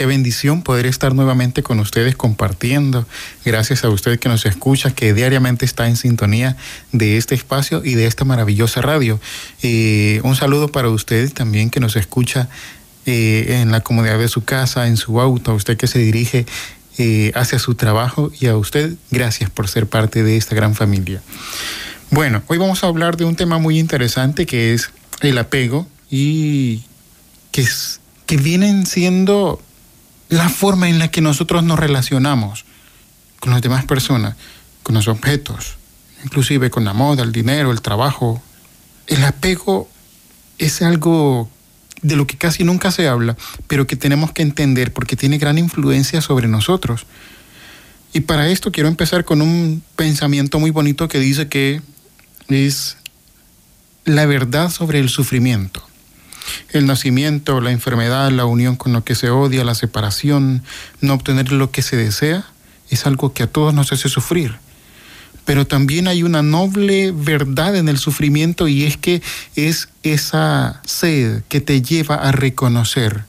Qué bendición poder estar nuevamente con ustedes compartiendo. Gracias a usted que nos escucha, que diariamente está en sintonía de este espacio y de esta maravillosa radio. Eh, un saludo para usted también que nos escucha eh, en la comodidad de su casa, en su auto, a usted que se dirige eh, hacia su trabajo y a usted gracias por ser parte de esta gran familia. Bueno, hoy vamos a hablar de un tema muy interesante que es el apego y que, es, que vienen siendo la forma en la que nosotros nos relacionamos con las demás personas, con los objetos, inclusive con la moda, el dinero, el trabajo. El apego es algo de lo que casi nunca se habla, pero que tenemos que entender porque tiene gran influencia sobre nosotros. Y para esto quiero empezar con un pensamiento muy bonito que dice que es la verdad sobre el sufrimiento. El nacimiento, la enfermedad, la unión con lo que se odia, la separación, no obtener lo que se desea, es algo que a todos nos hace sufrir. Pero también hay una noble verdad en el sufrimiento y es que es esa sed que te lleva a reconocer.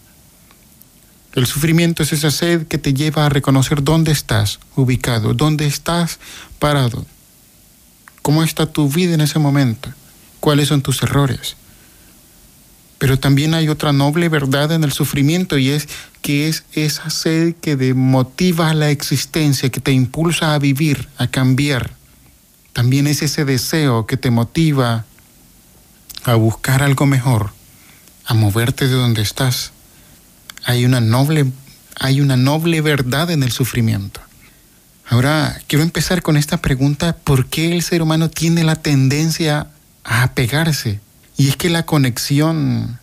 El sufrimiento es esa sed que te lleva a reconocer dónde estás ubicado, dónde estás parado, cómo está tu vida en ese momento, cuáles son tus errores. Pero también hay otra noble verdad en el sufrimiento y es que es esa sed que motiva la existencia, que te impulsa a vivir, a cambiar. También es ese deseo que te motiva a buscar algo mejor, a moverte de donde estás. Hay una noble, hay una noble verdad en el sufrimiento. Ahora, quiero empezar con esta pregunta, ¿por qué el ser humano tiene la tendencia a apegarse y es que la conexión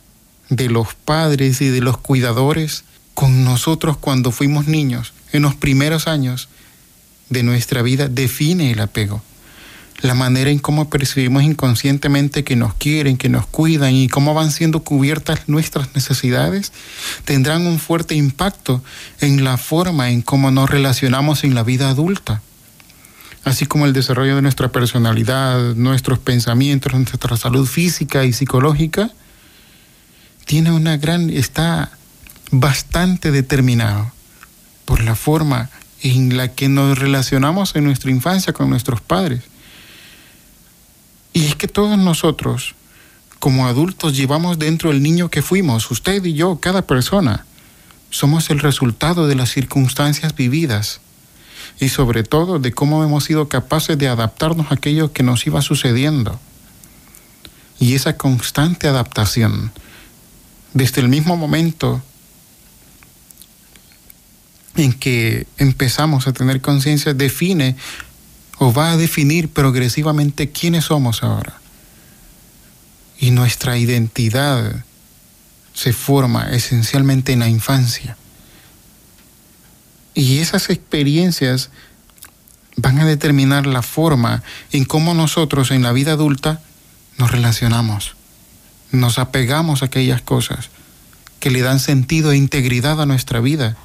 de los padres y de los cuidadores con nosotros cuando fuimos niños, en los primeros años de nuestra vida, define el apego. La manera en cómo percibimos inconscientemente que nos quieren, que nos cuidan y cómo van siendo cubiertas nuestras necesidades, tendrán un fuerte impacto en la forma en cómo nos relacionamos en la vida adulta así como el desarrollo de nuestra personalidad, nuestros pensamientos, nuestra salud física y psicológica, tiene una gran, está bastante determinado por la forma en la que nos relacionamos en nuestra infancia con nuestros padres. Y es que todos nosotros, como adultos, llevamos dentro el niño que fuimos, usted y yo, cada persona. Somos el resultado de las circunstancias vividas y sobre todo de cómo hemos sido capaces de adaptarnos a aquello que nos iba sucediendo. Y esa constante adaptación, desde el mismo momento en que empezamos a tener conciencia, define o va a definir progresivamente quiénes somos ahora. Y nuestra identidad se forma esencialmente en la infancia. Y esas experiencias van a determinar la forma en cómo nosotros en la vida adulta nos relacionamos. Nos apegamos a aquellas cosas que le dan sentido e integridad a nuestra vida.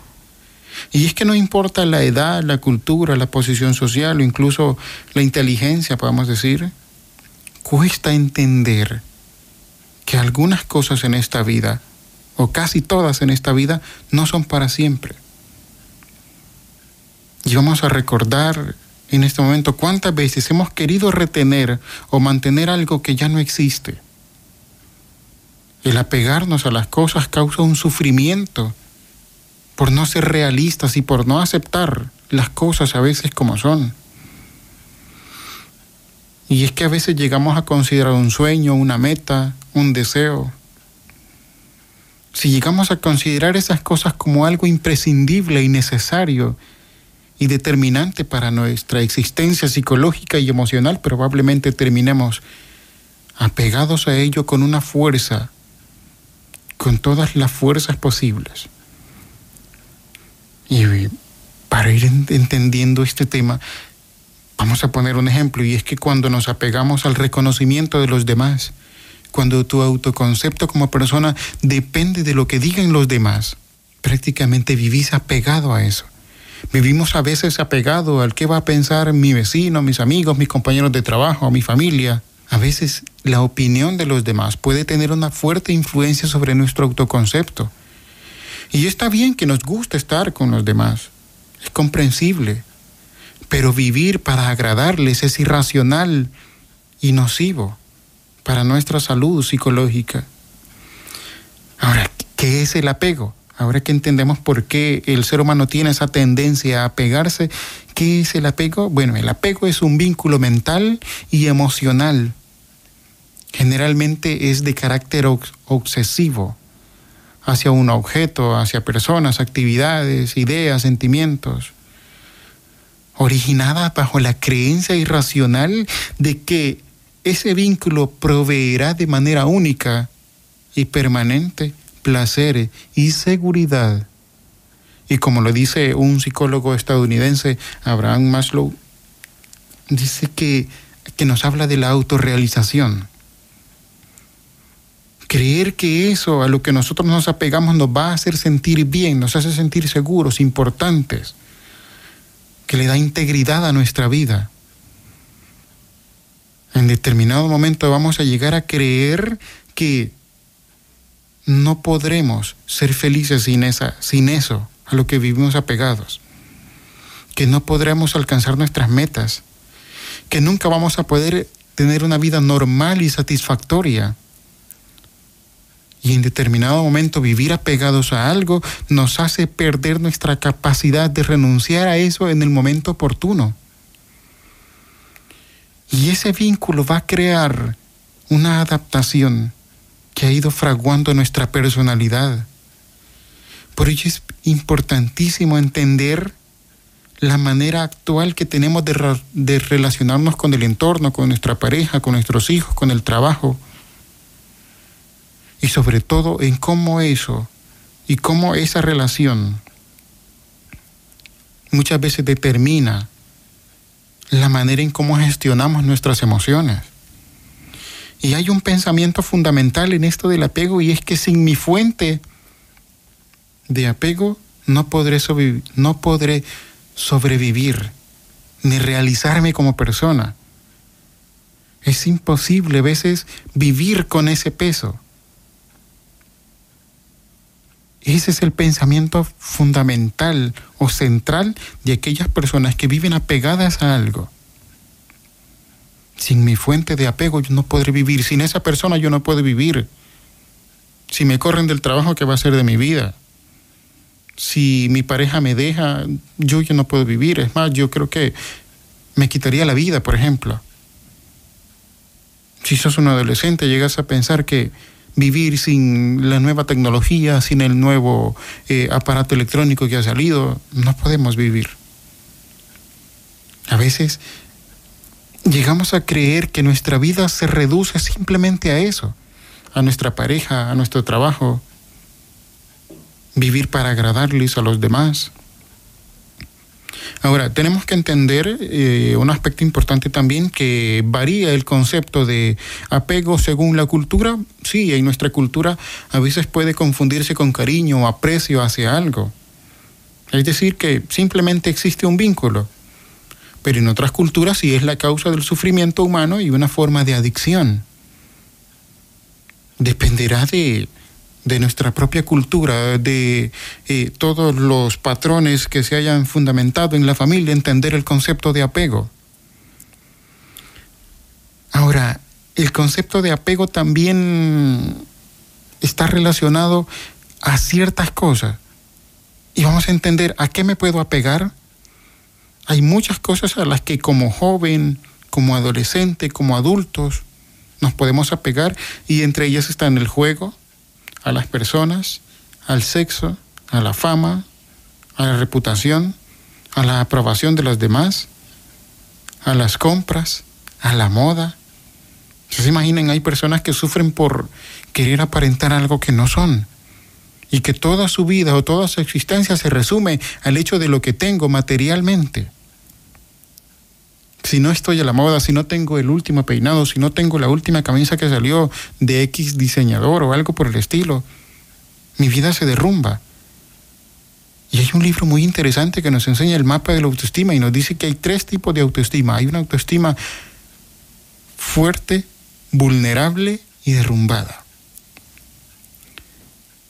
Y es que no importa la edad, la cultura, la posición social o incluso la inteligencia, podemos decir, cuesta entender que algunas cosas en esta vida, o casi todas en esta vida, no son para siempre. Y vamos a recordar en este momento cuántas veces hemos querido retener o mantener algo que ya no existe. El apegarnos a las cosas causa un sufrimiento por no ser realistas y por no aceptar las cosas a veces como son. Y es que a veces llegamos a considerar un sueño, una meta, un deseo. Si llegamos a considerar esas cosas como algo imprescindible y necesario, y determinante para nuestra existencia psicológica y emocional, probablemente terminemos apegados a ello con una fuerza, con todas las fuerzas posibles. Y para ir entendiendo este tema, Vamos a poner un ejemplo y es que cuando nos apegamos al reconocimiento de los demás, cuando tu autoconcepto como persona depende de lo que digan los demás, prácticamente vivís apegado a eso. Vivimos a veces apegado al qué va a pensar mi vecino, mis amigos, mis compañeros de trabajo, mi familia. A veces la opinión de los demás puede tener una fuerte influencia sobre nuestro autoconcepto. Y está bien que nos guste estar con los demás. Es comprensible. Pero vivir para agradarles es irracional y nocivo para nuestra salud psicológica. Ahora, ¿qué es el apego? Ahora que entendemos por qué el ser humano tiene esa tendencia a apegarse, ¿qué es el apego? Bueno, el apego es un vínculo mental y emocional. Generalmente es de carácter obsesivo hacia un objeto, hacia personas, actividades, ideas, sentimientos, originada bajo la creencia irracional de que ese vínculo proveerá de manera única y permanente placer y seguridad. Y como lo dice un psicólogo estadounidense, Abraham Maslow, dice que, que nos habla de la autorrealización. Creer que eso a lo que nosotros nos apegamos nos va a hacer sentir bien, nos hace sentir seguros, importantes, que le da integridad a nuestra vida. En determinado momento vamos a llegar a creer que no podremos ser felices sin, esa, sin eso a lo que vivimos apegados, que no podremos alcanzar nuestras metas, que nunca vamos a poder tener una vida normal y satisfactoria. Y en determinado momento vivir apegados a algo nos hace perder nuestra capacidad de renunciar a eso en el momento oportuno. Y ese vínculo va a crear una adaptación que ha ido fraguando nuestra personalidad. Por ello es importantísimo entender la manera actual que tenemos de, relacionarnos con el entorno, con nuestra pareja, con nuestros hijos, con el trabajo. Y sobre todo en cómo eso y cómo esa relación muchas veces determina la manera en cómo gestionamos nuestras emociones. Y hay un pensamiento fundamental en esto del apego y es que sin mi fuente de apego no podré, no podré sobrevivir ni realizarme como persona. Es imposible a veces vivir con ese peso. Ese es el pensamiento fundamental o central de aquellas personas que viven apegadas a algo. Sin mi fuente de apego yo no podré vivir. Sin esa persona yo no puedo vivir. Si me corren del trabajo, ¿qué va a ser de mi vida? Si mi pareja me deja, yo, no puedo vivir. Es más, yo creo que me quitaría la vida, por ejemplo. Si sos un adolescente, llegas a pensar que vivir sin la nueva tecnología, sin el nuevo eh, aparato electrónico que ha salido, no podemos vivir. A veces llegamos a creer que nuestra vida se reduce simplemente a eso, a nuestra pareja, a nuestro trabajo, vivir para agradarles a los demás. Ahora, tenemos que entender eh, un aspecto importante también que varía el concepto de apego según la cultura. Sí, en nuestra cultura a veces puede confundirse con cariño o aprecio hacia algo. Es decir, que simplemente existe un vínculo pero en otras culturas sí es la causa del sufrimiento humano y una forma de adicción. Dependerá de, nuestra propia cultura, de eh, todos los patrones que se hayan fundamentado en la familia, entender el concepto de apego. Ahora, el concepto de apego también está relacionado a ciertas cosas. Y vamos a entender a qué me puedo apegar hay muchas cosas a las que como joven, como adolescente, como adultos, nos podemos apegar y entre ellas están el juego, a las personas, al sexo, a la fama, a la reputación, a la aprobación de los demás, a las compras, a la moda. ¿Se imaginan? Hay personas que sufren por querer aparentar algo que no son y que toda su vida o toda su existencia se resume al hecho de lo que tengo materialmente. si no estoy a la moda, si no tengo el último peinado, si no tengo la última camisa que salió de X diseñador o algo por el estilo, mi vida se derrumba. Y hay un libro muy interesante que nos enseña el mapa de la autoestima y nos dice que hay tres tipos de autoestima. Hay una autoestima fuerte, vulnerable y derrumbada.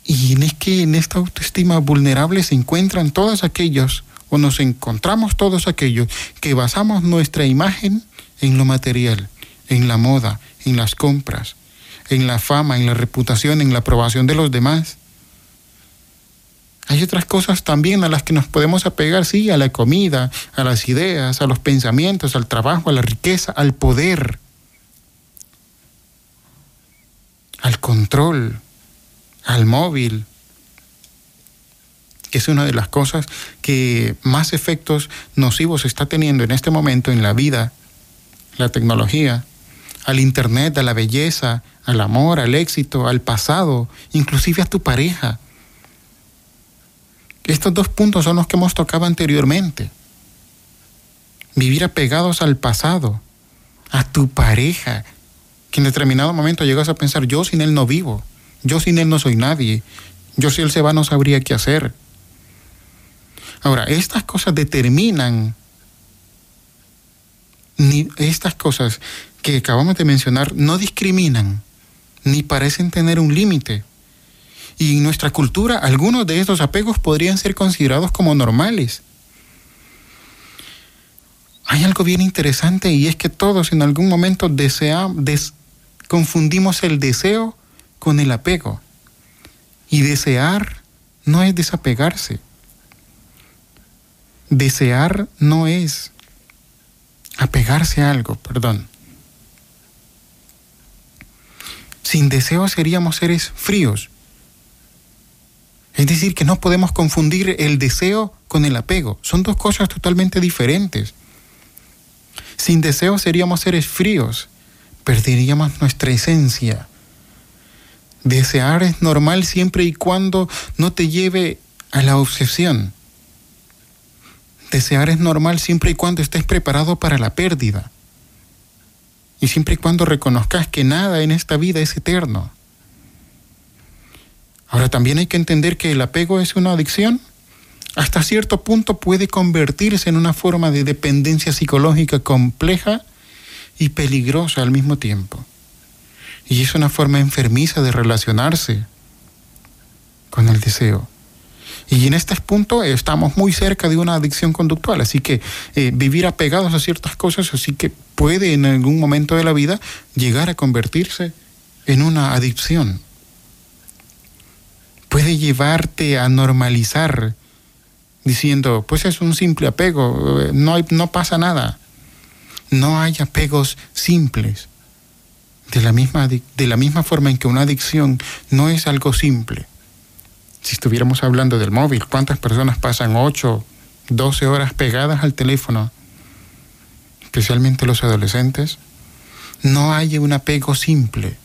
Y es que en esta autoestima vulnerable se encuentran todos aquellos, o nos encontramos todos aquellos, que basamos nuestra imagen en lo material, en la moda, en las compras, en la fama, en la reputación, en la aprobación de los demás. Hay otras cosas también a las que nos podemos apegar, sí, a la comida, a las ideas, a los pensamientos, al trabajo, a la riqueza, al poder, al control, al móvil, que es una de las cosas que más efectos nocivos está teniendo en este momento en la vida, la tecnología, al Internet, a la belleza, al amor, al éxito, al pasado, inclusive a tu pareja. Estos dos puntos son los que hemos tocado anteriormente. Vivir apegados al pasado, a tu pareja, que en determinado momento llegas a pensar, yo sin él no vivo, yo sin él no soy nadie, yo si él se va no sabría qué hacer. Ahora, estas cosas determinan, ni estas cosas que acabamos de mencionar no discriminan, ni parecen tener un límite. Y en nuestra cultura, algunos de estos apegos podrían ser considerados como normales. Hay algo bien interesante y es que todos en algún momento deseamos, confundimos el deseo con el apego. Y desear no es desapegarse. Desear no es apegarse a algo, perdón. Sin deseo seríamos seres fríos, es decir, que no podemos confundir el deseo con el apego. Son dos cosas totalmente diferentes. Sin deseo seríamos seres fríos, perderíamos nuestra esencia. Desear es normal siempre y cuando no te lleve a la obsesión. Desear es normal siempre y cuando estés preparado para la pérdida. Y siempre y cuando reconozcas que nada en esta vida es eterno. Ahora también hay que entender que el apego es una adicción. Hasta cierto punto puede convertirse en una forma de dependencia psicológica compleja y peligrosa al mismo tiempo. Y es una forma enfermiza de relacionarse con el deseo. Y en este punto estamos muy cerca de una adicción conductual, así que eh, vivir apegados a ciertas cosas, así que puede en algún momento de la vida llegar a convertirse en una adicción puede llevarte a normalizar diciendo, pues es un simple apego, no, no pasa nada. No hay apegos simples. De la, misma, de la misma forma en que una adicción no es algo simple. Si estuviéramos hablando del móvil, ¿cuántas personas pasan 8, 12 horas pegadas al teléfono? Especialmente los adolescentes. No hay un apego simple.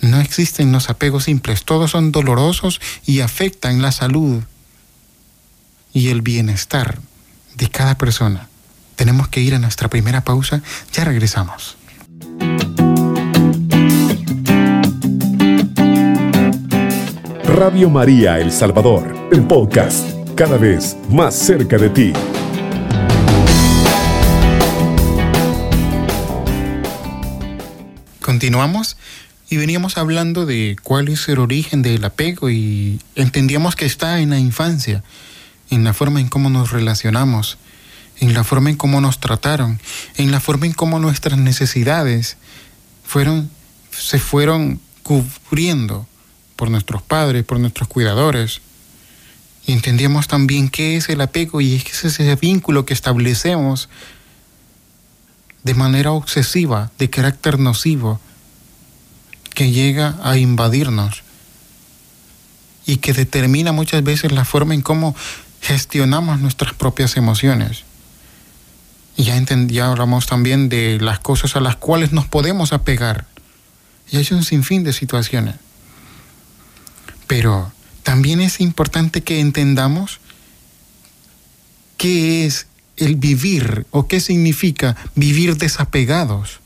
No existen los apegos simples, todos son dolorosos y afectan la salud y el bienestar de cada persona. Tenemos que ir a nuestra primera pausa, ya regresamos. Radio María El Salvador, el podcast, cada vez más cerca de ti. Continuamos y veníamos hablando de cuál es el origen del apego y entendíamos que está en la infancia, en la forma en cómo nos relacionamos, en la forma en cómo nos trataron, en la forma en cómo nuestras necesidades fueron, se fueron cubriendo por nuestros padres, por nuestros cuidadores. Y entendíamos también qué es el apego y es ese vínculo que establecemos de manera obsesiva, de carácter nocivo, que llega a invadirnos y que determina muchas veces la forma en cómo gestionamos nuestras propias emociones. Y ya, ya hablamos también de las cosas a las cuales nos podemos apegar. Y hay un sinfín de situaciones. Pero también es importante que entendamos qué es el vivir o qué significa vivir desapegados.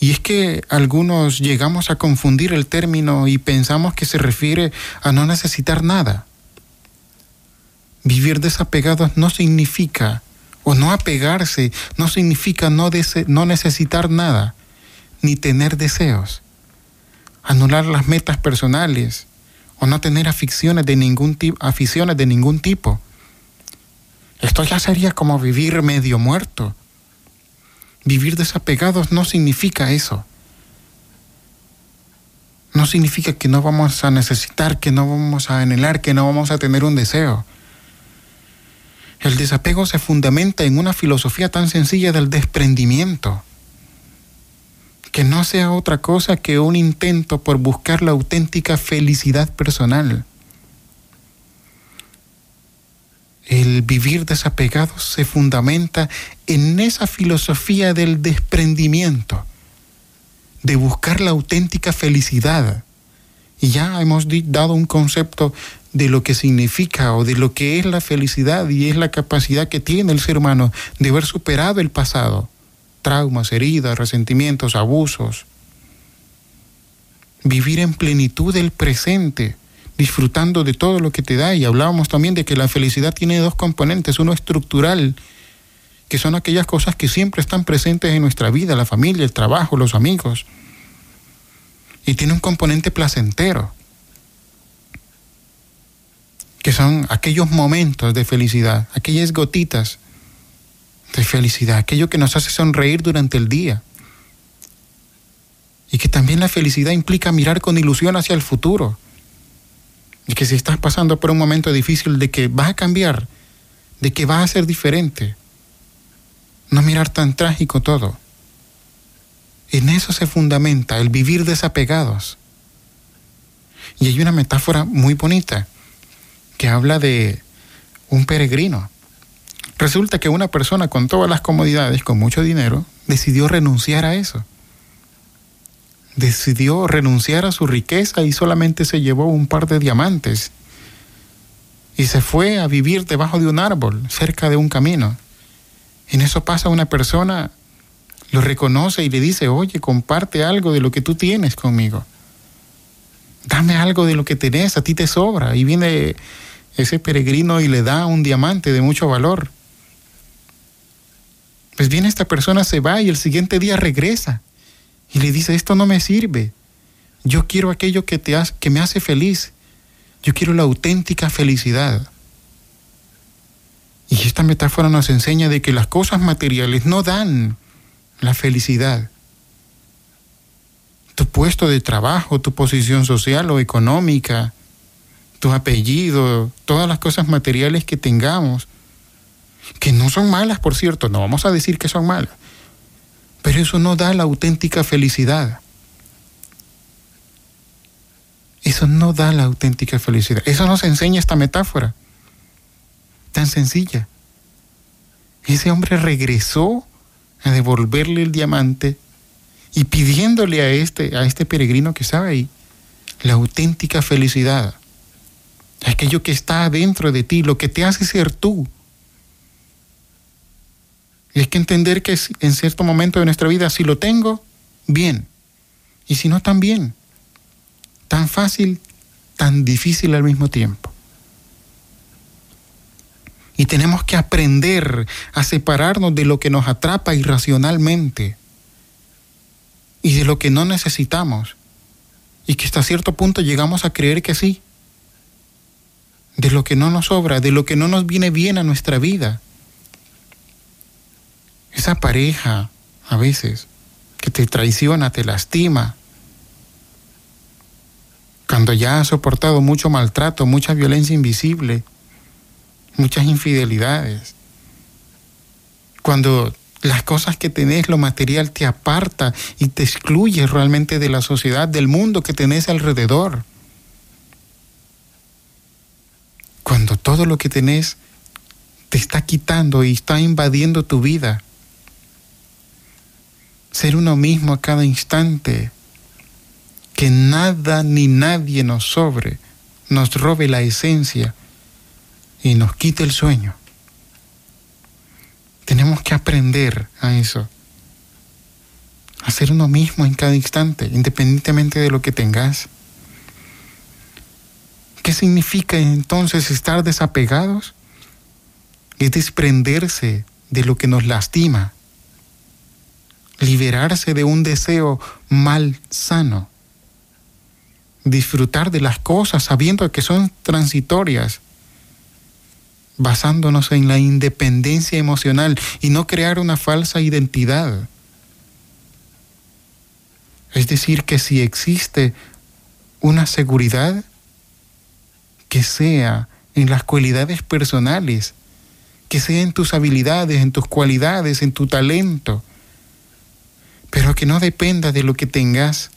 Y es que algunos llegamos a confundir el término y pensamos que se refiere a no necesitar nada. Vivir desapegados no significa, o no apegarse, no significa no, no necesitar nada, ni tener deseos. Anular las metas personales, o no tener aficiones de ningún, aficiones de ningún tipo. Esto ya sería como vivir medio muerto. Vivir desapegados no significa eso. No significa que no vamos a necesitar, que no vamos a anhelar, que no vamos a tener un deseo. El desapego se fundamenta en una filosofía tan sencilla del desprendimiento, que no sea otra cosa que un intento por buscar la auténtica felicidad personal. El vivir desapegado se fundamenta en esa filosofía del desprendimiento, de buscar la auténtica felicidad. Y ya hemos dado un concepto de lo que significa o de lo que es la felicidad y es la capacidad que tiene el ser humano de haber superado el pasado, traumas, heridas, resentimientos, abusos. Vivir en plenitud el presente disfrutando de todo lo que te da. Y hablábamos también de que la felicidad tiene dos componentes, uno estructural, que son aquellas cosas que siempre están presentes en nuestra vida, la familia, el trabajo, los amigos. Y tiene un componente placentero, que son aquellos momentos de felicidad, aquellas gotitas de felicidad, aquello que nos hace sonreír durante el día. Y que también la felicidad implica mirar con ilusión hacia el futuro y que si estás pasando por un momento difícil, de que vas a cambiar, de que vas a ser diferente. No mirar tan trágico todo. En eso se fundamenta el vivir desapegados. Y hay una metáfora muy bonita que habla de un peregrino. Resulta que una persona con todas las comodidades, con mucho dinero, decidió renunciar a eso decidió renunciar a su riqueza y solamente se llevó un par de diamantes. Y se fue a vivir debajo de un árbol, cerca de un camino. En eso pasa una persona, lo reconoce y le dice, oye, comparte algo de lo que tú tienes conmigo. Dame algo de lo que tenés, a ti te sobra. Y viene ese peregrino y le da un diamante de mucho valor. Pues bien, esta persona se va y el siguiente día regresa y le dice, esto no me sirve. Yo quiero aquello que, te que me hace feliz. Yo quiero la auténtica felicidad. Y esta metáfora nos enseña de que las cosas materiales no dan la felicidad. Tu puesto de trabajo, tu posición social o económica, tu apellido, todas las cosas materiales que tengamos, que no son malas, por cierto, no vamos a decir que son malas, pero eso no da la auténtica felicidad. Eso no da la auténtica felicidad. Eso nos enseña esta metáfora. Tan sencilla. Ese hombre regresó a devolverle el diamante y pidiéndole a este, a este peregrino que estaba ahí la auténtica felicidad. Aquello que está dentro de ti, lo que te hace ser tú. Y hay que entender que en cierto momento de nuestra vida, si lo tengo, bien. Y si no, también. Tan fácil, tan difícil al mismo tiempo. Y tenemos que aprender a separarnos de lo que nos atrapa irracionalmente y de lo que no necesitamos. Y que hasta cierto punto llegamos a creer que sí. De lo que no nos sobra, de lo que no nos viene bien a nuestra vida esa pareja a veces que te traiciona, te lastima, cuando ya has soportado mucho maltrato, mucha violencia invisible, muchas infidelidades, cuando las cosas que tenés, lo material te aparta y te excluye realmente de la sociedad, del mundo que tenés alrededor. Cuando todo lo que tenés te está quitando y está invadiendo tu vida ser uno mismo a cada instante, que nada ni nadie nos sobre, nos robe la esencia y nos quite el sueño. Tenemos que aprender a eso. A ser uno mismo en cada instante, independientemente de lo que tengas. ¿Qué significa entonces estar desapegados? Es desprenderse de lo que nos lastima, liberarse de un deseo mal sano, disfrutar de las cosas sabiendo que son transitorias, basándonos en la independencia emocional y no crear una falsa identidad. Es decir, que si existe una seguridad, que sea en las cualidades personales, que sea en tus habilidades, en tus cualidades, en tu talento, pero que no dependa de lo que tengas.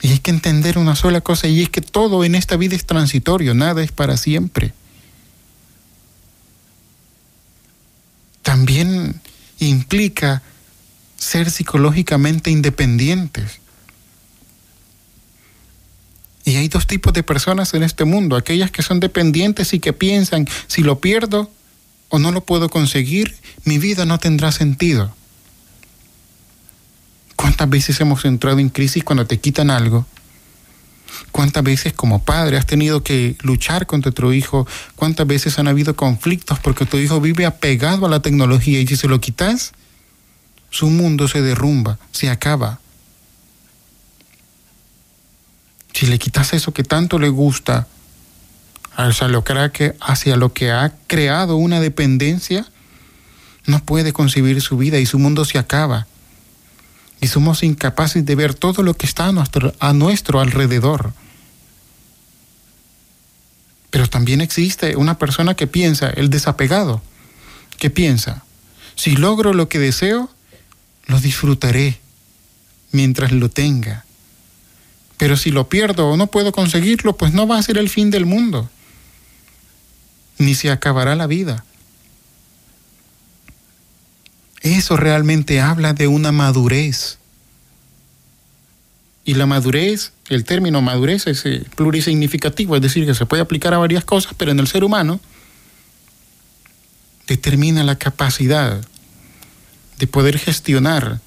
Y hay que entender una sola cosa, y es que todo en esta vida es transitorio, nada es para siempre. También implica ser psicológicamente independientes. Y hay dos tipos de personas en este mundo, aquellas que son dependientes y que piensan, si lo pierdo o no lo puedo conseguir, mi vida no tendrá sentido. ¿Cuántas veces hemos entrado en crisis cuando te quitan algo? ¿Cuántas veces como padre has tenido que luchar contra tu hijo? ¿Cuántas veces han habido conflictos porque tu hijo vive apegado a la tecnología y si se lo quitas, su mundo se derrumba, se acaba? si le quitas eso que tanto le gusta, hacia lo que, hacia lo que ha creado una dependencia, no puede concebir su vida y su mundo se acaba. Y somos incapaces de ver todo lo que está a nuestro, alrededor. Pero también existe una persona que piensa, el desapegado, que piensa, si logro lo que deseo, lo disfrutaré mientras lo tenga. Pero si lo pierdo o no puedo conseguirlo, pues no va a ser el fin del mundo, ni se acabará la vida. Eso realmente habla de una madurez. Y la madurez, el término madurez es eh, plurisignificativo, es decir, que se puede aplicar a varias cosas, pero en el ser humano determina la capacidad de poder gestionar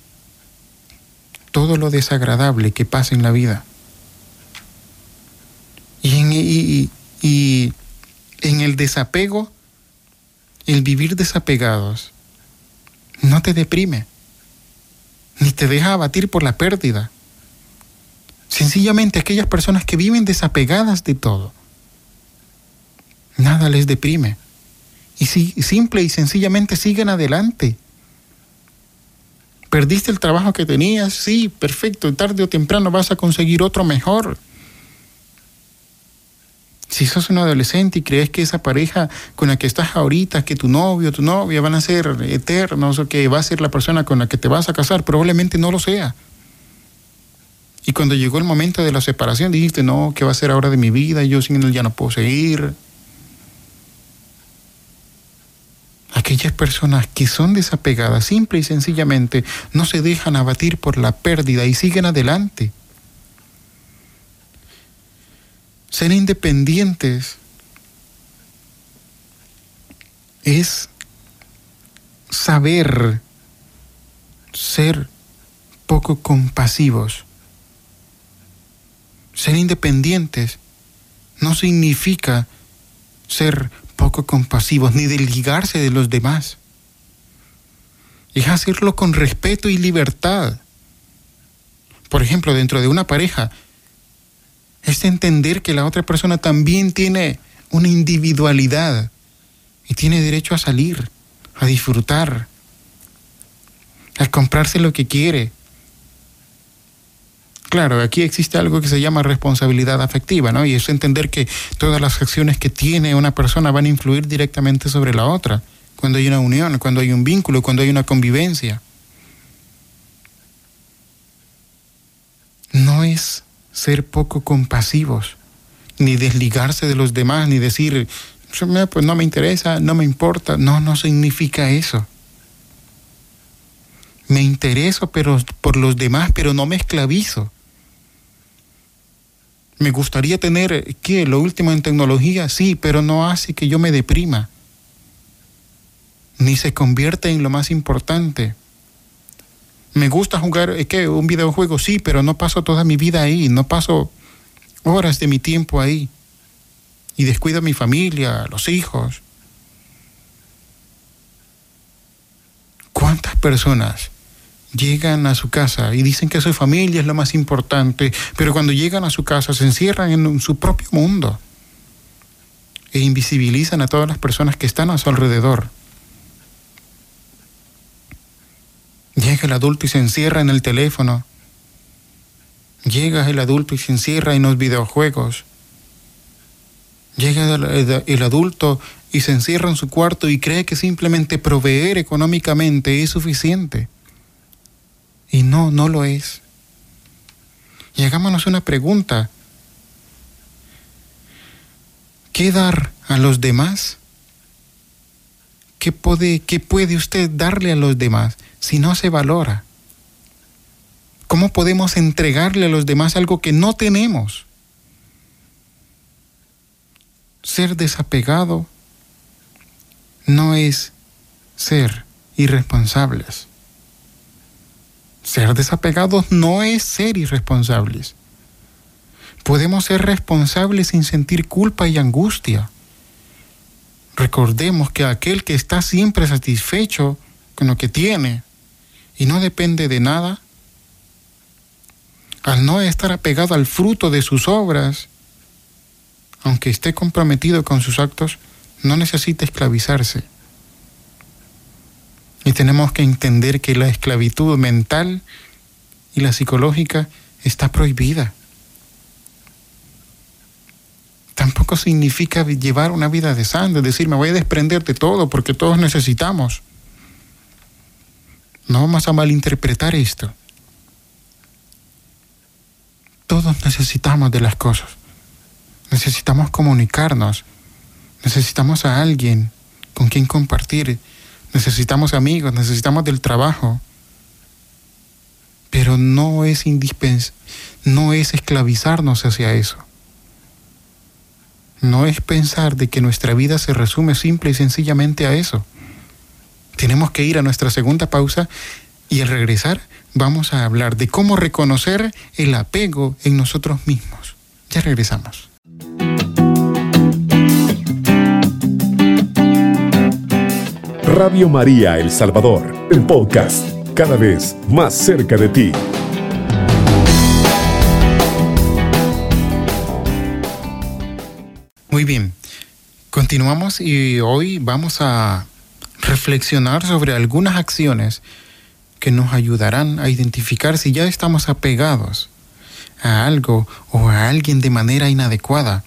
todo lo desagradable que pasa en la vida. Y en, y, en el desapego, el vivir desapegados, no te deprime, ni te deja abatir por la pérdida. Sencillamente aquellas personas que viven desapegadas de todo, nada les deprime. Y si, simple y sencillamente siguen adelante. Perdiste el trabajo que tenías, sí, perfecto, tarde o temprano vas a conseguir otro mejor si sos un adolescente y crees que esa pareja con la que estás ahorita, que tu novio tu novia van a ser eternos o que va a ser la persona con la que te vas a casar, probablemente no lo sea. Y cuando llegó el momento de la separación dijiste, no, ¿qué va a ser ahora de mi vida? Yo sin él ya no puedo seguir. Aquellas personas que son desapegadas, simple y sencillamente, no se dejan abatir por la pérdida y siguen adelante. Ser independientes es saber ser poco compasivos. Ser independientes no significa ser poco compasivos ni desligarse de los demás. Es hacerlo con respeto y libertad. Por ejemplo, dentro de una pareja, es entender que la otra persona también tiene una individualidad y tiene derecho a salir, a disfrutar, a comprarse lo que quiere. Claro, aquí existe algo que se llama responsabilidad afectiva, ¿no? Y es entender que todas las acciones que tiene una persona van a influir directamente sobre la otra, cuando hay una unión, cuando hay un vínculo, cuando hay una convivencia. No es ser poco compasivos, ni desligarse de los demás, ni decir, pues no me interesa, no me importa. No, no significa eso. Me intereso pero, por los demás, pero no me esclavizo. Me gustaría tener, ¿qué? Lo último en tecnología, sí, pero no hace que yo me deprima. ni se convierte en lo más importante. Me gusta jugar ¿qué? un videojuego, sí, pero no paso toda mi vida ahí, no paso horas de mi tiempo ahí. Y descuido a mi familia, a los hijos. ¿Cuántas personas llegan a su casa y dicen que su familia es lo más importante, pero cuando llegan a su casa se encierran en su propio mundo e invisibilizan a todas las personas que están a su alrededor? Llega el adulto y se encierra en el teléfono. Llega el adulto y se encierra en los videojuegos. Llega el, adulto y se encierra en su cuarto y cree que simplemente proveer económicamente es suficiente. Y no, no lo es. Y hagámonos una pregunta. ¿Qué dar a los demás? ¿Qué puede, ¿Qué puede usted darle a los demás si no se valora? ¿Cómo podemos entregarle a los demás algo que no tenemos? Ser desapegado no es ser irresponsables. Ser desapegados no es ser irresponsables. Podemos ser responsables sin sentir culpa y angustia. Recordemos que aquel que está siempre satisfecho con lo que tiene y no depende de nada, al no estar apegado al fruto de sus obras, aunque esté comprometido con sus actos, no necesita esclavizarse. Y tenemos que entender que la esclavitud mental y la psicológica está prohibida. Tampoco significa llevar una vida de santo, es decir, me voy a desprender de todo porque todos necesitamos. No vamos a malinterpretar esto. Todos necesitamos de las cosas. Necesitamos comunicarnos. Necesitamos a alguien con quien compartir necesitamos amigos, necesitamos del trabajo, pero no es indispens no es esclavizarnos hacia eso. No es pensar de que nuestra vida se resume simple y sencillamente a eso. Tenemos que ir a nuestra segunda pausa y al regresar vamos a hablar de cómo reconocer el apego en nosotros mismos. Ya regresamos. Radio María El Salvador, el podcast, cada vez más cerca de ti. Muy bien, continuamos y hoy vamos a reflexionar sobre algunas acciones que nos ayudarán a identificar si ya estamos apegados a algo o a alguien de manera inadecuada.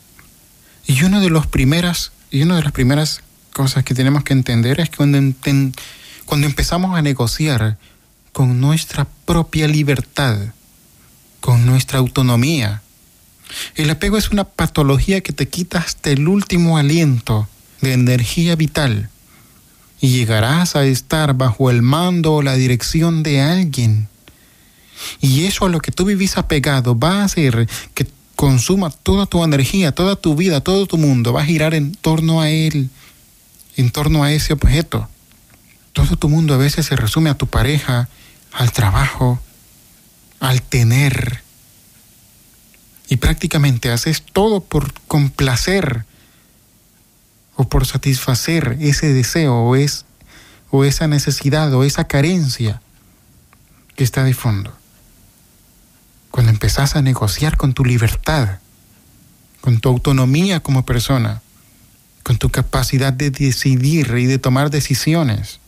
Y uno de los primeras y una de las primeras cosas que tenemos que entender es que cuando, cuando empezamos a negociar con nuestra propia libertad, con nuestra autonomía, el apego es una patología que te quita hasta el último aliento de energía vital y llegarás a estar bajo el mando o la dirección de alguien. Y eso a lo que tú vivís apegado va a hacer que consuma toda tu energía, toda tu vida, todo tu mundo, va a girar en torno a él en torno a ese objeto. Todo tu mundo a veces se resume a tu pareja, al trabajo, al tener. Y prácticamente haces todo por complacer o por satisfacer ese deseo o, es, o esa necesidad o esa carencia que está de fondo. Cuando empezás a negociar con tu libertad, con tu autonomía como persona, con tu capacidad de decidir y de tomar decisiones.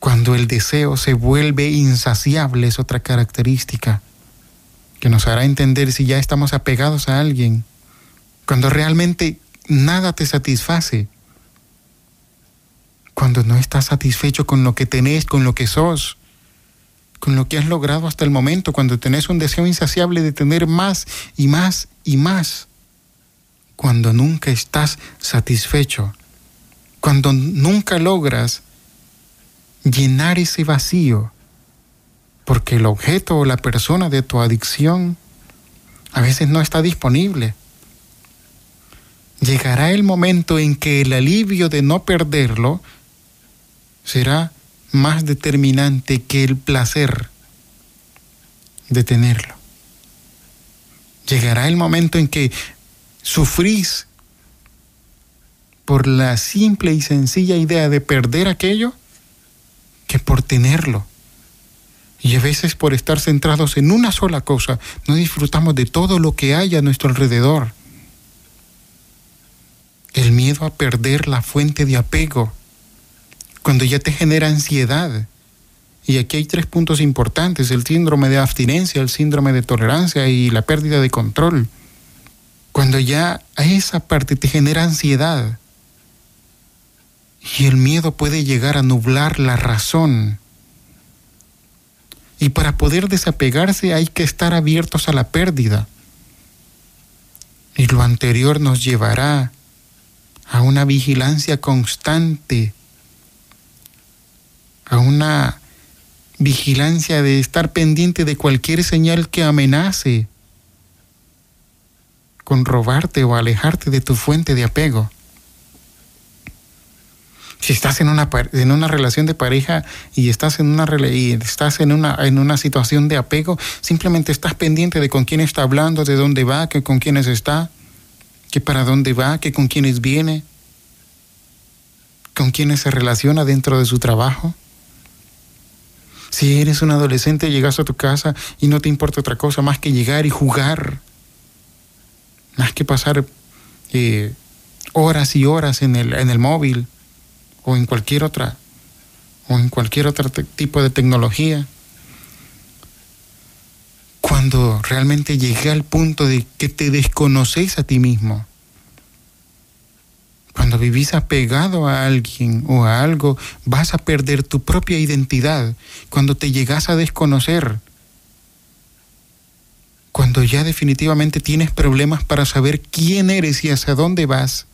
Cuando el deseo se vuelve insaciable es otra característica que nos hará entender si ya estamos apegados a alguien. Cuando realmente nada te satisface. Cuando no estás satisfecho con lo que tenés, con lo que sos, con lo que has logrado hasta el momento, cuando tenés un deseo insaciable de tener más y más y más cuando nunca estás satisfecho, cuando nunca logras llenar ese vacío, porque el objeto o la persona de tu adicción a veces no está disponible. Llegará el momento en que el alivio de no perderlo será más determinante que el placer de tenerlo. Llegará el momento en que sufrís por la simple y sencilla idea de perder aquello que por tenerlo. Y a veces por estar centrados en una sola cosa, no disfrutamos de todo lo que hay a nuestro alrededor. El miedo a perder la fuente de apego, cuando ya te genera ansiedad. Y aquí hay tres puntos importantes, el síndrome de abstinencia, el síndrome de tolerancia y la pérdida de control. Cuando ya a esa parte te genera ansiedad y el miedo puede llegar a nublar la razón. Y para poder desapegarse hay que estar abiertos a la pérdida. Y lo anterior nos llevará a una vigilancia constante, a una vigilancia de estar pendiente de cualquier señal que amenace con robarte o alejarte de tu fuente de apego. Si estás en una, en una relación de pareja y estás, en una, y estás en, una, en una situación de apego, simplemente estás pendiente de con quién está hablando, de dónde va, que con quiénes está que para dónde va, que con quiénes viene, con quiénes se relaciona dentro de su trabajo. Si eres un adolescente, llegas a tu casa y no te importa otra cosa más que llegar y jugar, más que pasar eh, horas y horas en el, en el móvil o en cualquier otra o en cualquier otro tipo de tecnología cuando realmente llegué al punto de que te desconoces a ti mismo. Cuando vivís apegado a alguien o a algo, vas a perder tu propia identidad. Cuando te llegas a desconocer. Cuando ya definitivamente tienes problemas para saber quién eres y hacia dónde vas.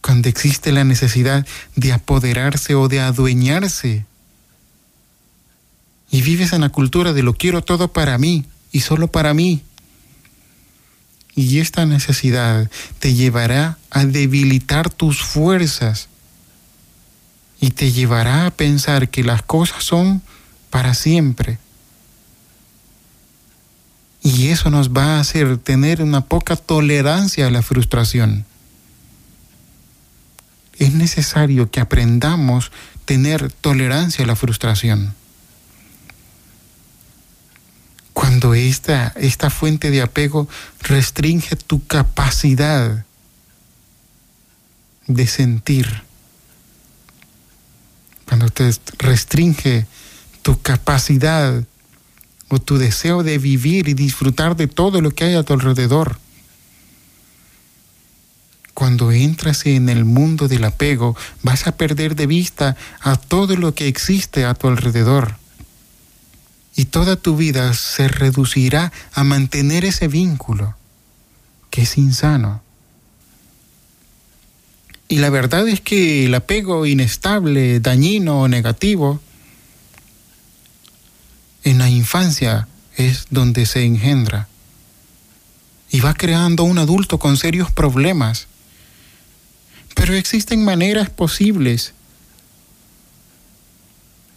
Cuando existe la necesidad de apoderarse o de adueñarse y vives en la cultura de lo quiero todo para mí y solo para mí. Y esta necesidad te llevará a debilitar tus fuerzas y te llevará a pensar que las cosas son para siempre. Y eso nos va a hacer tener una poca tolerancia a la frustración. Es necesario que aprendamos tener tolerancia a la frustración cuando esta, esta fuente de apego restringe tu capacidad de sentir, cuando te restringe tu capacidad o tu deseo de vivir y disfrutar de todo lo que hay a tu alrededor. Cuando entras en el mundo del apego, vas a perder de vista a todo lo que existe a tu alrededor y toda tu vida se reducirá a mantener ese vínculo que es insano. Y la verdad es que el apego inestable, dañino o negativo, en la infancia es donde se engendra y va creando un adulto con serios problemas. Pero existen maneras posibles.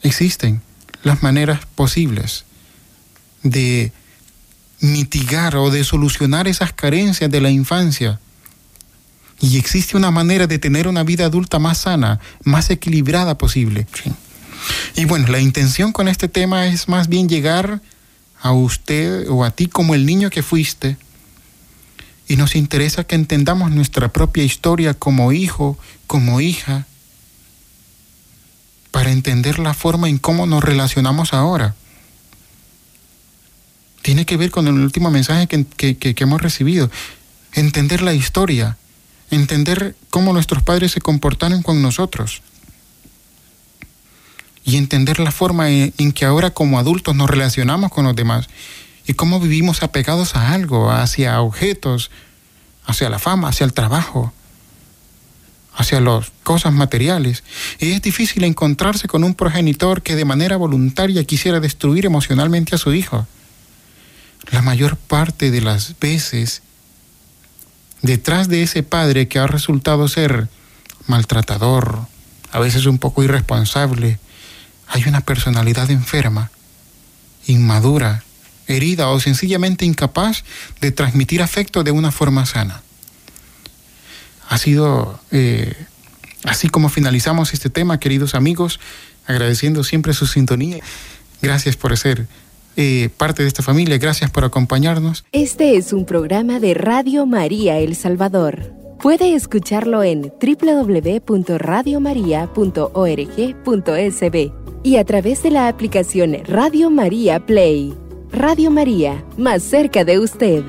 Existen las maneras posibles de mitigar o de solucionar esas carencias de la infancia. Y existe una manera de tener una vida adulta más sana, más equilibrada posible. Y bueno, la intención con este tema es más bien llegar a usted o a ti como el niño que fuiste. Y nos interesa que entendamos nuestra propia historia como hijo, como hija, para entender la forma en cómo nos relacionamos ahora. Tiene que ver con el último mensaje que, hemos recibido. Entender la historia, entender cómo nuestros padres se comportaron con nosotros y entender la forma en, que ahora como adultos nos relacionamos con los demás y cómo vivimos apegados a algo, hacia objetos, hacia la fama, hacia el trabajo, hacia las cosas materiales, y es difícil encontrarse con un progenitor que de manera voluntaria quisiera destruir emocionalmente a su hijo. La mayor parte de las veces, detrás de ese padre que ha resultado ser maltratador, a veces un poco irresponsable, hay una personalidad enferma, inmadura, herida o sencillamente incapaz de transmitir afecto de una forma sana. Ha sido eh, así como finalizamos este tema, queridos amigos, agradeciendo siempre su sintonía. Gracias por ser eh, parte de esta familia, gracias por acompañarnos. Este es un programa de Radio María El Salvador. Puede escucharlo en www.radiomaria.org.sb y a través de la aplicación Radio María Play. Radio María, más cerca de usted.